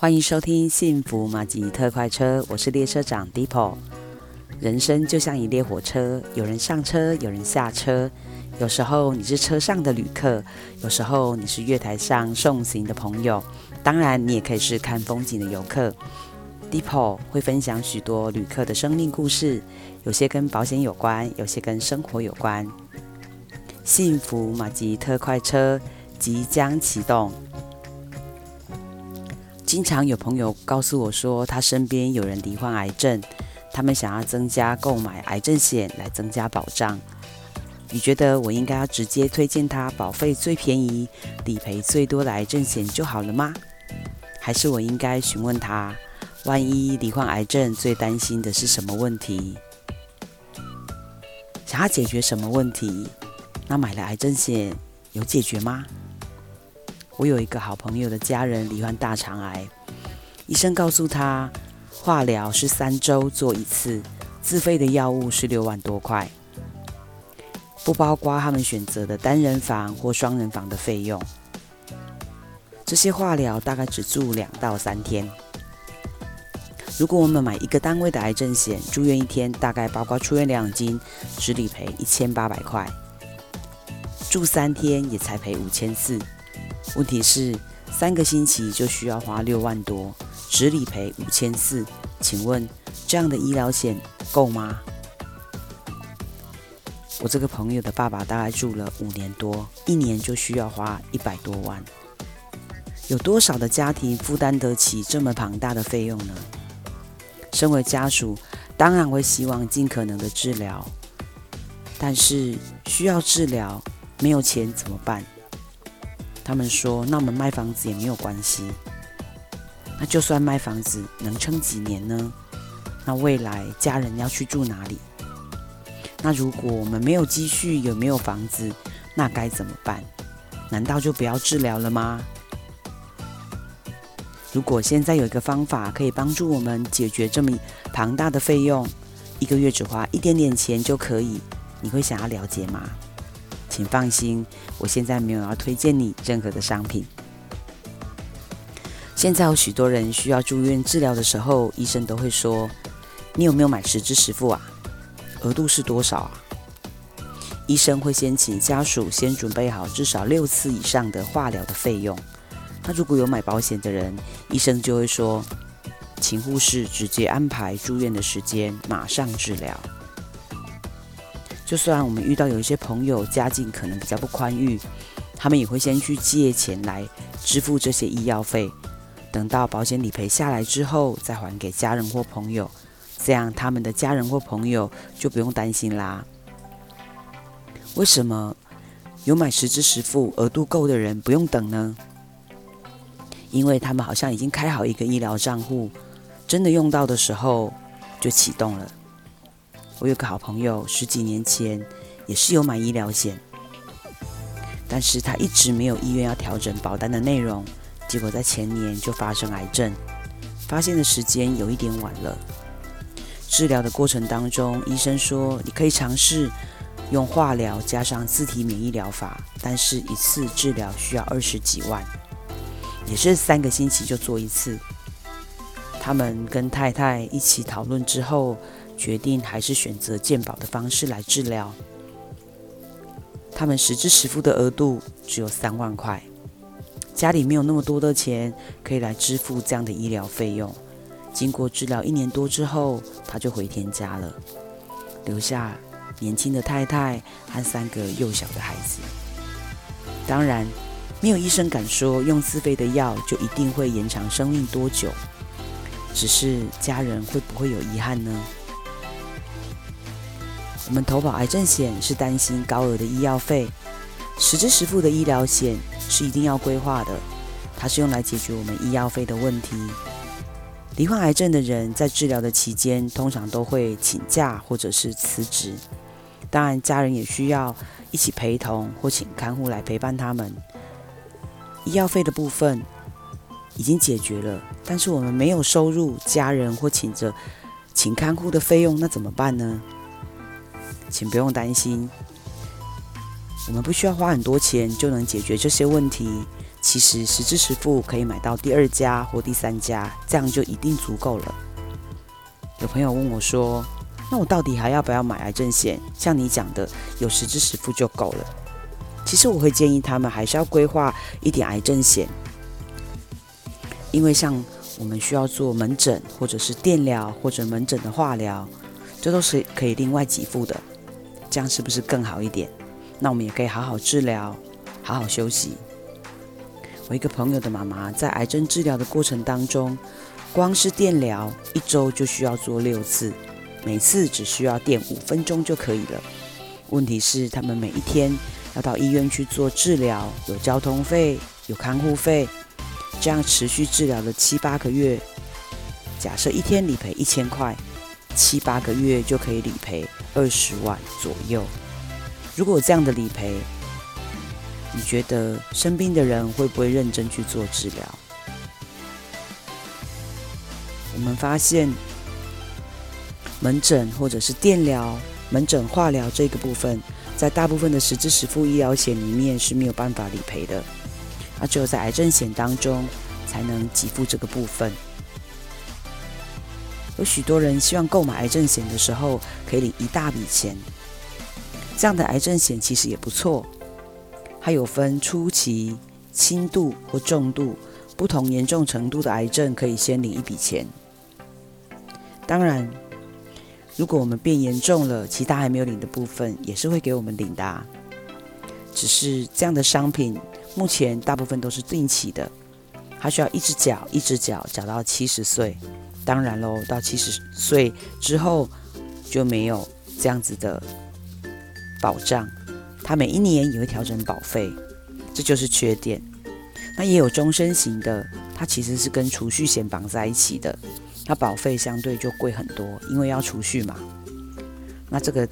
欢迎收听幸福马吉特快车，我是列车长 Deepo。人生就像一列火车，有人上车，有人下车。有时候你是车上的旅客，有时候你是月台上送行的朋友，当然你也可以是看风景的游客。Deepo 会分享许多旅客的生命故事，有些跟保险有关，有些跟生活有关。幸福马吉特快车即将启动。经常有朋友告诉我说，他身边有人罹患癌症，他们想要增加购买癌症险来增加保障。你觉得我应该要直接推荐他保费最便宜、理赔最多的癌症险就好了吗？还是我应该询问他，万一罹患癌症最担心的是什么问题？想要解决什么问题？那买了癌症险有解决吗？我有一个好朋友的家人罹患大肠癌，医生告诉他，化疗是三周做一次，自费的药物是六万多块，不包括他们选择的单人房或双人房的费用。这些化疗大概只住两到三天。如果我们买一个单位的癌症险，住院一天大概包括出院两金，只理赔一千八百块，住三天也才赔五千四。问题是三个星期就需要花六万多，只理赔五千四，请问这样的医疗险够吗？我这个朋友的爸爸大概住了五年多，一年就需要花一百多万，有多少的家庭负担得起这么庞大的费用呢？身为家属，当然会希望尽可能的治疗，但是需要治疗，没有钱怎么办？他们说：“那我们卖房子也没有关系。那就算卖房子，能撑几年呢？那未来家人要去住哪里？那如果我们没有积蓄，也没有房子，那该怎么办？难道就不要治疗了吗？如果现在有一个方法可以帮助我们解决这么庞大的费用，一个月只花一点点钱就可以，你会想要了解吗？”请放心，我现在没有要推荐你任何的商品。现在有许多人需要住院治疗的时候，医生都会说：“你有没有买实支实付啊？额度是多少啊？”医生会先请家属先准备好至少六次以上的化疗的费用。那如果有买保险的人，医生就会说：“请护士直接安排住院的时间，马上治疗。”就算我们遇到有一些朋友家境可能比较不宽裕，他们也会先去借钱来支付这些医药费，等到保险理赔下来之后再还给家人或朋友，这样他们的家人或朋友就不用担心啦。为什么有买实支实付额度够的人不用等呢？因为他们好像已经开好一个医疗账户，真的用到的时候就启动了。我有个好朋友，十几年前也是有买医疗险，但是他一直没有意愿要调整保单的内容，结果在前年就发生癌症，发现的时间有一点晚了。治疗的过程当中，医生说你可以尝试用化疗加上自体免疫疗法，但是一次治疗需要二十几万，也是三个星期就做一次。他们跟太太一起讨论之后，决定还是选择健保的方式来治疗。他们实支实付的额度只有三万块，家里没有那么多的钱可以来支付这样的医疗费用。经过治疗一年多之后，他就回天家了，留下年轻的太太和三个幼小的孩子。当然，没有医生敢说用自费的药就一定会延长生命多久，只是家人会不会有遗憾呢？我们投保癌症险是担心高额的医药费，实支实付的医疗险是一定要规划的，它是用来解决我们医药费的问题。罹患癌症的人在治疗的期间，通常都会请假或者是辞职，当然家人也需要一起陪同或请看护来陪伴他们。医药费的部分已经解决了，但是我们没有收入，家人或请着请看护的费用，那怎么办呢？请不用担心，我们不需要花很多钱就能解决这些问题。其实实支实付可以买到第二家或第三家，这样就一定足够了。有朋友问我说：“那我到底还要不要买癌症险？”像你讲的，有实支实付就够了。其实我会建议他们还是要规划一点癌症险，因为像我们需要做门诊，或者是电疗，或者门诊的化疗，这都是可以另外给付的。这样是不是更好一点？那我们也可以好好治疗，好好休息。我一个朋友的妈妈在癌症治疗的过程当中，光是电疗一周就需要做六次，每次只需要电五分钟就可以了。问题是他们每一天要到医院去做治疗，有交通费，有看护费，这样持续治疗了七八个月。假设一天理赔一千块，七八个月就可以理赔二十万左右。如果这样的理赔，你觉得生病的人会不会认真去做治疗？我们发现门诊或者是电疗、门诊化疗这个部分，在大部分的实质实付医疗险里面是没有办法理赔的，那只有在癌症险当中才能给付这个部分。有许多人希望购买癌症险的时候可以领一大笔钱，这样的癌症险其实也不错。它有分初期、轻度或重度，不同严重程度的癌症可以先领一笔钱。当然，如果我们变严重了，其他还没有领的部分也是会给我们领的。只是这样的商品目前大部分都是定期的，它需要一直缴，一直缴，缴到七十岁。当然喽，到七十岁之后就没有这样子的保障。它每一年也会调整保费，这就是缺点。那也有终身型的，它其实是跟储蓄险绑在一起的，它保费相对就贵很多，因为要储蓄嘛。那这个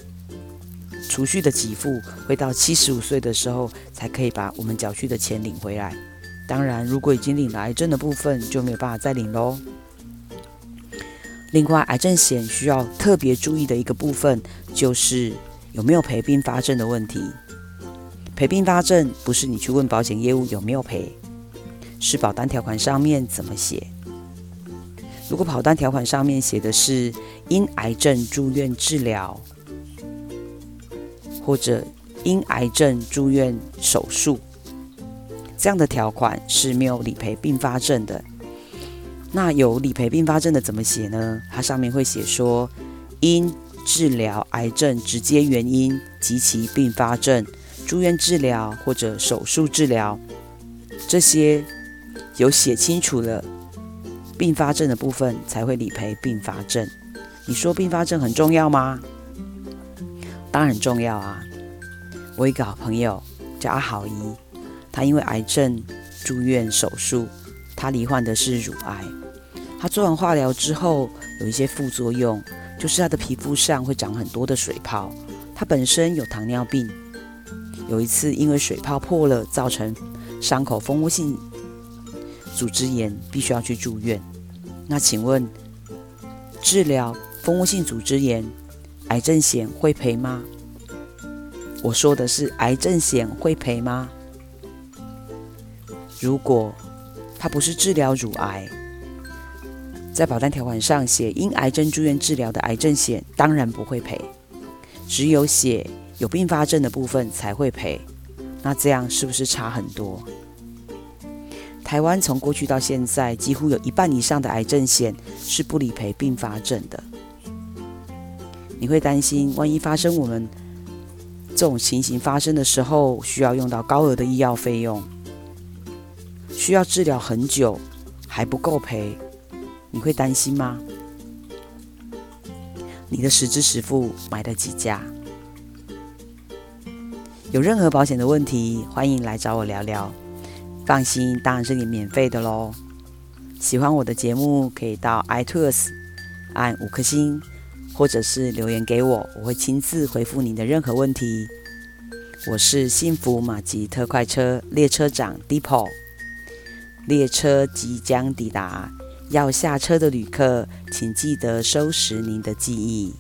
储蓄的给付会到七十五岁的时候才可以把我们缴去的钱领回来。当然，如果已经领了癌症的部分，就没有办法再领喽。另外，癌症险需要特别注意的一个部分就是有没有赔并发症的问题。赔并发症不是你去问保险业务有没有赔，是保单条款上面怎么写。如果保单条款上面写的是因癌症住院治疗，或者因癌症住院手术，这样的条款是没有理赔并发症的。那有理赔并发症的怎么写呢？它上面会写说因治疗癌症直接原因及其并发症。住院治疗或者手术治疗，这些有写清楚了并发症的部分才会理赔并发症。你说并发症很重要吗？当然重要啊！我一个好朋友叫阿好姨，她因为癌症住院手术，她罹患的是乳癌。她做完化疗之后有一些副作用，就是她的皮肤上会长很多的水泡。她本身有糖尿病。有一次，因为水泡破了，造成伤口蜂窝性组织炎，必须要去住院。那请问，治疗蜂窝性组织炎，癌症险会赔吗？我说的是癌症险会赔吗？如果它不是治疗乳癌，在保单条款上写因癌症住院治疗的癌症险，当然不会赔。只有写。有并发症的部分才会赔，那这样是不是差很多？台湾从过去到现在，几乎有一半以上的癌症险是不理赔并发症的。你会担心，万一发生我们这种情形发生的时候，需要用到高额的医药费用，需要治疗很久还不够赔，你会担心吗？你的实支实付买了几家？有任何保险的问题，欢迎来找我聊聊。放心，当然是你免费的喽。喜欢我的节目，可以到 iTunes 按五颗星，或者是留言给我，我会亲自回复你的任何问题。我是幸福马吉特快车列车长 Deepo，列车即将抵达，要下车的旅客，请记得收拾您的记忆。